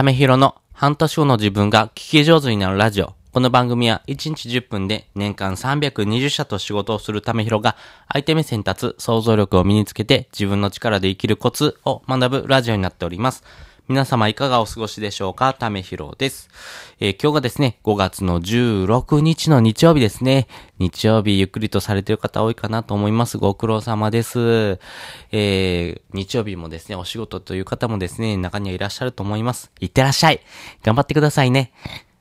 ためひろの半年後の自分が聞き上手になるラジオ。この番組は1日10分で年間320社と仕事をするためひろが相手目線立つ想像力を身につけて自分の力で生きるコツを学ぶラジオになっております。皆様いかがお過ごしでしょうか？ためひろです、えー、今日がですね、5月の16日の日曜日ですね。日曜日ゆっくりとされてる方多いかなと思います。ご苦労様です。えー、日曜日もですね、お仕事という方もですね、中にはいらっしゃると思います。いってらっしゃい頑張ってくださいね。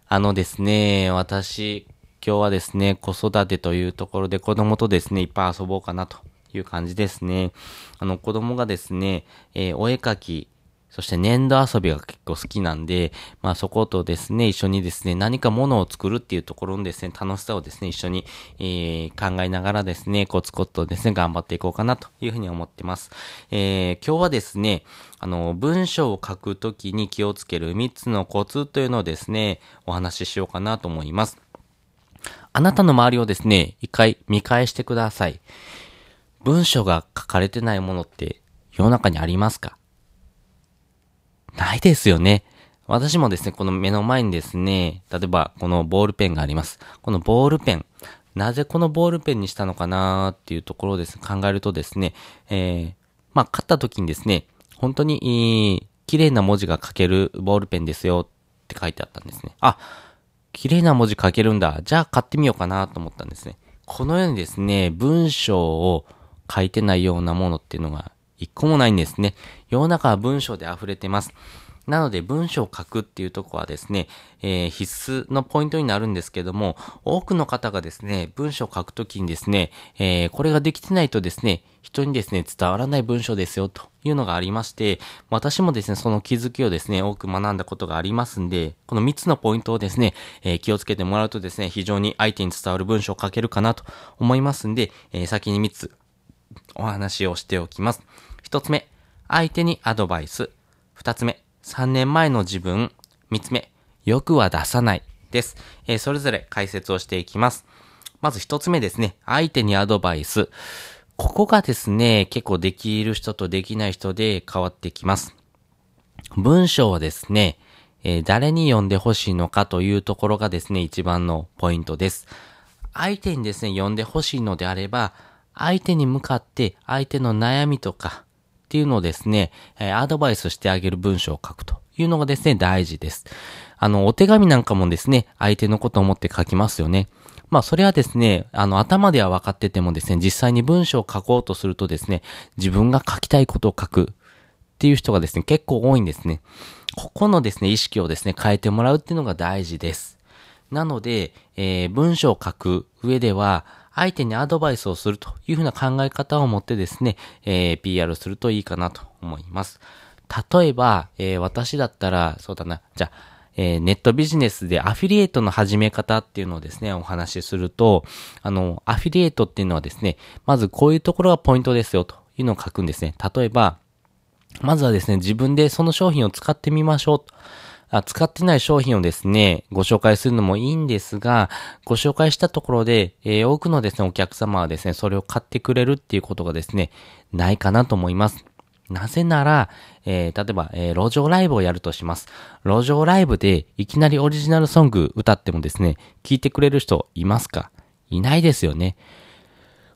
あのですね、私、今日はですね、子育てというところで子供とですね、いっぱい遊ぼうかなという感じですね。あの、子供がですね、えー、お絵描き、そして粘土遊びが結構好きなんで、まあそことですね、一緒にですね、何か物を作るっていうところのですね、楽しさをですね、一緒に、えー、考えながらですね、コツコツとですね、頑張っていこうかなというふうに思ってます。えー、今日はですね、あの、文章を書くときに気をつける3つのコツというのをですね、お話ししようかなと思います。あなたの周りをですね、一回見返してください。文章が書かれてないものって世の中にありますか？ないですよね。私もですね、この目の前にですね、例えばこのボールペンがあります。このボールペン。なぜこのボールペンにしたのかなーっていうところをですね、考えるとですね、えー、まあ、買った時にですね、本当に、綺麗な文字が書けるボールペンですよって書いてあったんですね。あ、綺麗な文字書けるんだ。じゃあ買ってみようかなと思ったんですね。このようにですね、文章を書いてないようなものっていうのが一個もないんですね。世の中は文章で溢れてます。なので文章を書くっていうとこはですね、えー、必須のポイントになるんですけども、多くの方がですね、文章を書くときにですね、えー、これができてないとですね、人にですね、伝わらない文章ですよというのがありまして、私もですね、その気づきをですね、多く学んだことがありますんで、この3つのポイントをですね、えー、気をつけてもらうとですね、非常に相手に伝わる文章を書けるかなと思いますんで、え先に3つお話をしておきます。一つ目、相手にアドバイス。二つ目、三年前の自分。三つ目、欲は出さない。です。えー、それぞれ解説をしていきます。まず一つ目ですね。相手にアドバイス。ここがですね、結構できる人とできない人で変わってきます。文章はですね、えー、誰に読んでほしいのかというところがですね、一番のポイントです。相手にですね、読んでほしいのであれば、相手に向かって相手の悩みとか、っていうのをですね、えアドバイスしてあげる文章を書くというのがですね、大事です。あの、お手紙なんかもですね、相手のことを思って書きますよね。まあ、それはですね、あの、頭では分かっててもですね、実際に文章を書こうとするとですね、自分が書きたいことを書くっていう人がですね、結構多いんですね。ここのですね、意識をですね、変えてもらうっていうのが大事です。なので、えー、文章を書く上では、相手にアドバイスをするというふうな考え方を持ってですね、えー、PR するといいかなと思います。例えば、えー、私だったら、そうだな、じゃあ、えー、ネットビジネスでアフィリエイトの始め方っていうのをですね、お話しすると、あの、アフィリエイトっていうのはですね、まずこういうところがポイントですよというのを書くんですね。例えば、まずはですね、自分でその商品を使ってみましょう。使ってない商品をですね、ご紹介するのもいいんですが、ご紹介したところで、えー、多くのですね、お客様はですね、それを買ってくれるっていうことがですね、ないかなと思います。なぜなら、えー、例えば、えー、路上ライブをやるとします。路上ライブでいきなりオリジナルソング歌ってもですね、聞いてくれる人いますか？いないですよね。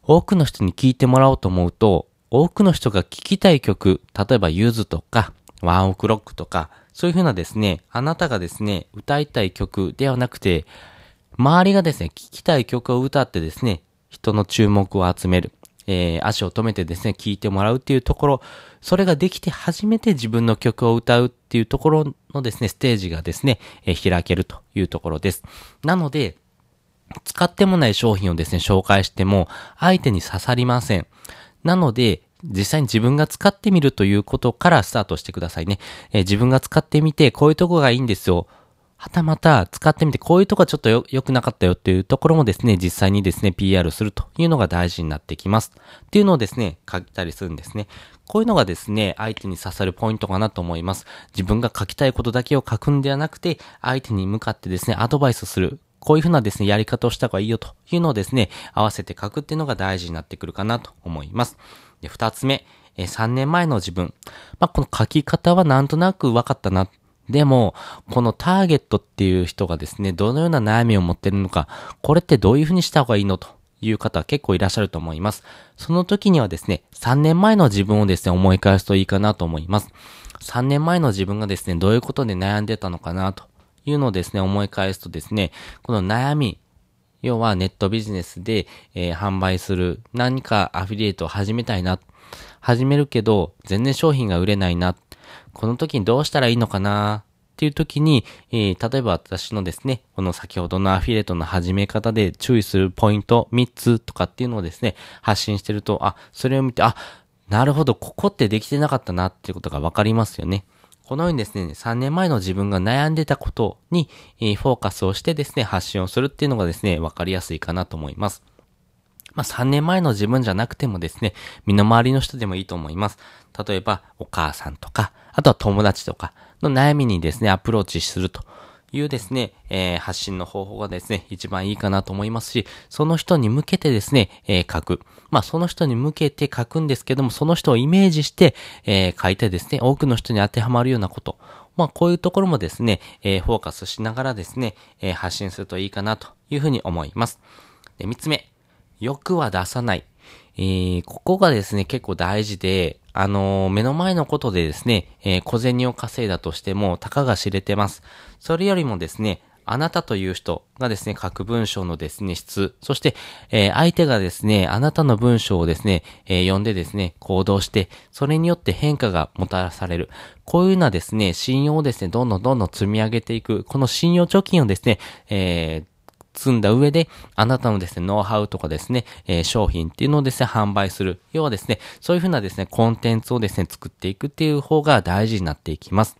多くの人に聞いてもらおうと思うと、多くの人が聞きたい曲、例えばユーズとか、ワンオクロックとか、そういうふうなですね、あなたがですね、歌いたい曲ではなくて、周りがですね、聴きたい曲を歌ってですね、人の注目を集める。えー、足を止めてですね、聴いてもらうっていうところ、それができて初めて自分の曲を歌うっていうところのですね、ステージがですね、えー、開けるというところです。なので、使ってもない商品をですね、紹介しても、相手に刺さりません。なので、実際に自分が使ってみるということからスタートしてくださいね。えー、自分が使ってみて、こういうとこがいいんですよ。はたまた使ってみて、こういうとこはちょっと良くなかったよっていうところもですね、実際にですね、PR するというのが大事になってきます。っていうのをですね、書いたりするんですね。こういうのがですね、相手に刺さるポイントかなと思います。自分が書きたいことだけを書くんではなくて、相手に向かってですね、アドバイスする。こういうふうなですね、やり方をした方がいいよというのをですね、合わせて書くっていうのが大事になってくるかなと思います。で、二つ目、えー、3年前の自分。まあ、この書き方はなんとなく分かったな。でも、このターゲットっていう人がですね、どのような悩みを持ってるのか、これってどういうふうにした方がいいのという方は結構いらっしゃると思います。その時にはですね、3年前の自分をですね、思い返すといいかなと思います。3年前の自分がですね、どういうことで悩んでたのかなというのをですね、思い返すとですね、この悩み、要はネットビジネスで、えー、販売する何かアフィリエイトを始めたいな。始めるけど、全然商品が売れないな。この時にどうしたらいいのかなっていう時に、えー、例えば私のですね、この先ほどのアフィリエイトの始め方で注意するポイント3つとかっていうのをですね、発信してると、あ、それを見て、あ、なるほど、ここってできてなかったなっていうことがわかりますよね。このようにですね、3年前の自分が悩んでたことに、フォーカスをしてですね、発信をするっていうのがですね、わかりやすいかなと思います。まあ、3年前の自分じゃなくてもですね、身の回りの人でもいいと思います。例えば、お母さんとか、あとは友達とかの悩みにですね、アプローチするというですね、えー、発信の方法がですね、一番いいかなと思いますし、その人に向けてですね、えー、書く。まあ、その人に向けて書くんですけども、その人をイメージして、えー、書いてですね、多くの人に当てはまるようなこと。まあ、こういうところもですね、え、フォーカスしながらですね、え、発信するといいかなというふうに思います。で、三つ目。欲は出さない。えー、ここがですね、結構大事で、あのー、目の前のことでですね、えー、小銭を稼いだとしても、たかが知れてます。それよりもですね、あなたという人がですね、書く文章のですね、質、そして、えー、相手がですね、あなたの文章をですね、えー、読んでですね、行動して、それによって変化がもたらされる。こういうようなですね、信用をですね、どんどんどんどん積み上げていく、この信用貯金をですね、えー、積んだ上で、あなたのですね、ノウハウとかですね、えー、商品っていうのをですね、販売する。要はですね、そういうふうなですね、コンテンツをですね、作っていくっていう方が大事になっていきます。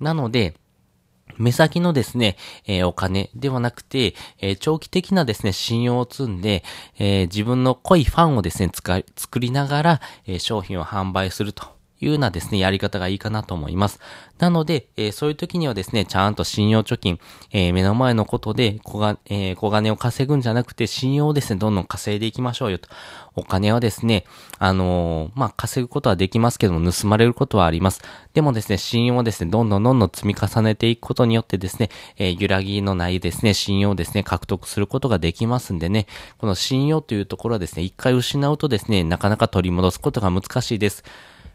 なので、目先のですね、えー、お金ではなくて、えー、長期的なですね、信用を積んで、えー、自分の濃いファンをですね、作りながら、え商品を販売するというようなですね、やり方がいいかなと思います。なので、えー、そういう時にはですね、ちゃんと信用貯金、えー、目の前のことで小が、えー、小金を稼ぐんじゃなくて、信用をですね、どんどん稼いでいきましょうよと。お金はですね、あのまあ、稼ぐことはできますけども、盗まれることはあります。でもですね、信用をですね、どんどんどんどん積み重ねていくことによってですね、え揺らぎのないですね、信用をですね、獲得することができますんでね、この信用というところはですね、一回失うとですね、なかなか取り戻すことが難しいです。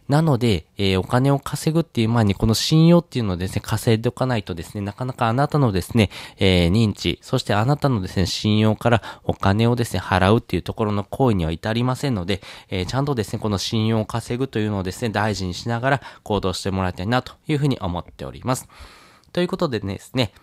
なので、えー、お金を稼ぐっていう前にこの信用っていうのをですね、稼いでおかないとですね、なかなかあなたのですね、えー、認知、そしてあなたのですね、信用からお金をですね、払うっていうところの行為には至りませんので、えー、ちゃんとですね、この信用を稼ぐというのをですね、大事にしながら行動してもらいたいなというふうに思っております。ということでですね、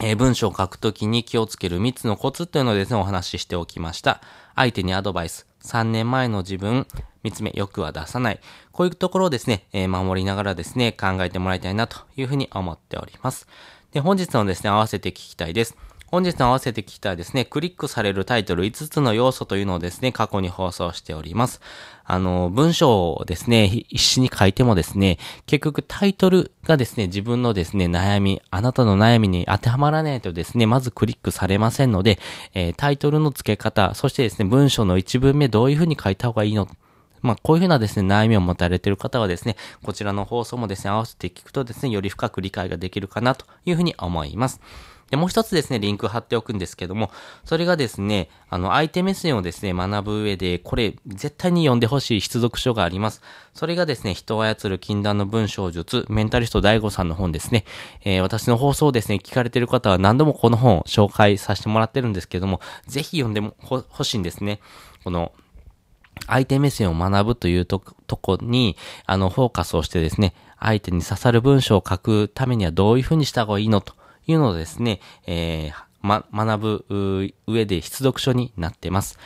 えー、文章を書くときに気をつける3つのコツというのをですね、お話ししておきました。相手にアドバイス。3年前の自分、3つ目、欲は出さない。こういうところをですね、えー、守りながらですね、考えてもらいたいなというふうに思っております。で、本日のですね、合わせて聞きたいです。本日の合わせて聞きたいですね、クリックされるタイトル5つの要素というのをですね、過去に放送しております。あの、文章をですね、必死に書いてもですね、結局タイトルがですね、自分のですね、悩み、あなたの悩みに当てはまらないとですね、まずクリックされませんので、えー、タイトルの付け方、そしてですね、文章の一文目どういうふうに書いた方がいいのまあ、こういうふうなですね、悩みを持たれている方はですね、こちらの放送もですね、合わせて聞くとですね、より深く理解ができるかなというふうに思います。で、もう一つですね、リンク貼っておくんですけども、それがですね、あの、相手目線をですね、学ぶ上で、これ、絶対に読んでほしい必読書があります。それがですね、人を操る禁断の文章術、メンタリスト大悟さんの本ですね。えー、私の放送をですね、聞かれてる方は何度もこの本を紹介させてもらってるんですけども、ぜひ読んでもほしいんですね。この、相手目線を学ぶというととこに、あの、フォーカスをしてですね、相手に刺さる文章を書くためにはどういうふうにした方がいいのというのをですね、えー、ま、学ぶ上で必読書になってます。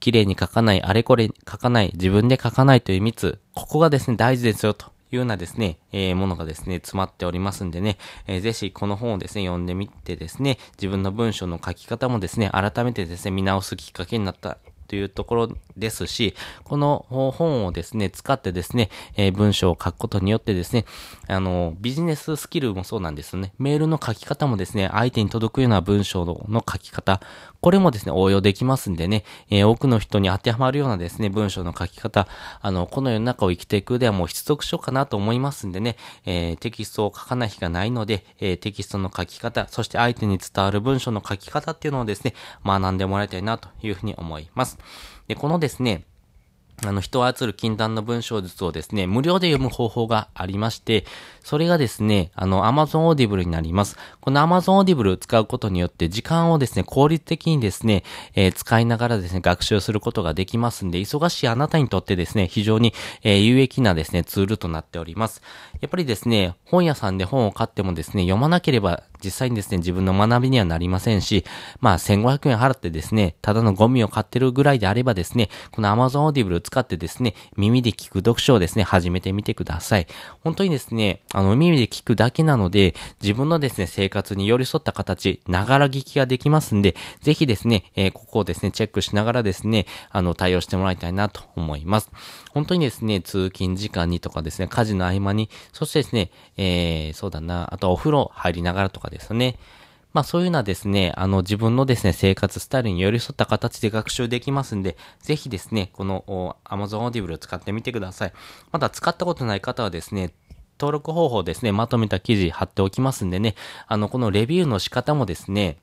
綺麗に書かない、あれこれ書かない、自分で書かないという3つ、ここがですね、大事ですよというようなですね、えー、ものがですね、詰まっておりますんでね、えー、ぜひこの本をですね、読んでみてですね、自分の文章の書き方もですね、改めてですね、見直すきっかけになったというところですし、この本をですね、使ってですね、えー、文章を書くことによってですね、あの、ビジネススキルもそうなんですね。メールの書き方もですね、相手に届くような文章の書き方、これもですね、応用できますんでね、えー、多くの人に当てはまるようなですね、文章の書き方、あの、この世の中を生きていくではもう必読書かなと思いますんでね、えー、テキストを書かない日がないので、えー、テキストの書き方、そして相手に伝わる文章の書き方っていうのをですね、学んでもらいたいなというふうに思います。で、このですね、あの、人を操る禁断の文章術をですね、無料で読む方法がありまして、それがですね、あの、Amazon Audible になります。この Amazon Audible を使うことによって、時間をですね、効率的にですね、えー、使いながらですね、学習することができますんで、忙しいあなたにとってですね、非常に、えー、有益なですね、ツールとなっております。やっぱりですね、本屋さんで本を買ってもですね、読まなければ実際にですね、自分の学びにはなりませんし、まあ、1500円払ってですね、ただのゴミを買ってるぐらいであればですね、この Amazon Audible を使ってですね、耳で聞く読書をですね、始めてみてください。本当にですね、あの、耳で聞くだけなので、自分のですね、生活に寄り添った形、ながら聞きができますんで、ぜひですね、えー、ここをですね、チェックしながらですね、あの、対応してもらいたいなと思います。本当にですね、通勤時間にとかですね、家事の合間に、そしてですね、えー、そうだな、あとお風呂入りながらとかですね、まあそういうのはですね、あの自分のですね、生活スタイルに寄り添った形で学習できますんで、ぜひですね、この Amazon Audible を使ってみてください。まだ使ったことない方はですね、登録方法ですね、まとめた記事貼っておきますんでね、あの、このレビューの仕方もですね、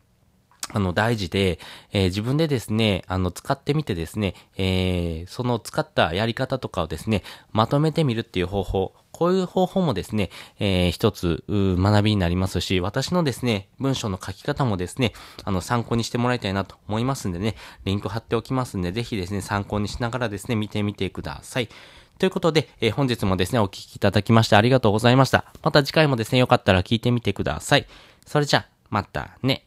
あの、大事で、えー、自分でですね、あの、使ってみてですね、えー、その使ったやり方とかをですね、まとめてみるっていう方法、こういう方法もですね、えー、一つ、学びになりますし、私のですね、文章の書き方もですね、あの、参考にしてもらいたいなと思いますんでね、リンク貼っておきますんで、ぜひですね、参考にしながらですね、見てみてください。ということで、えー、本日もですね、お聞きいただきましてありがとうございました。また次回もですね、よかったら聞いてみてください。それじゃ、またね。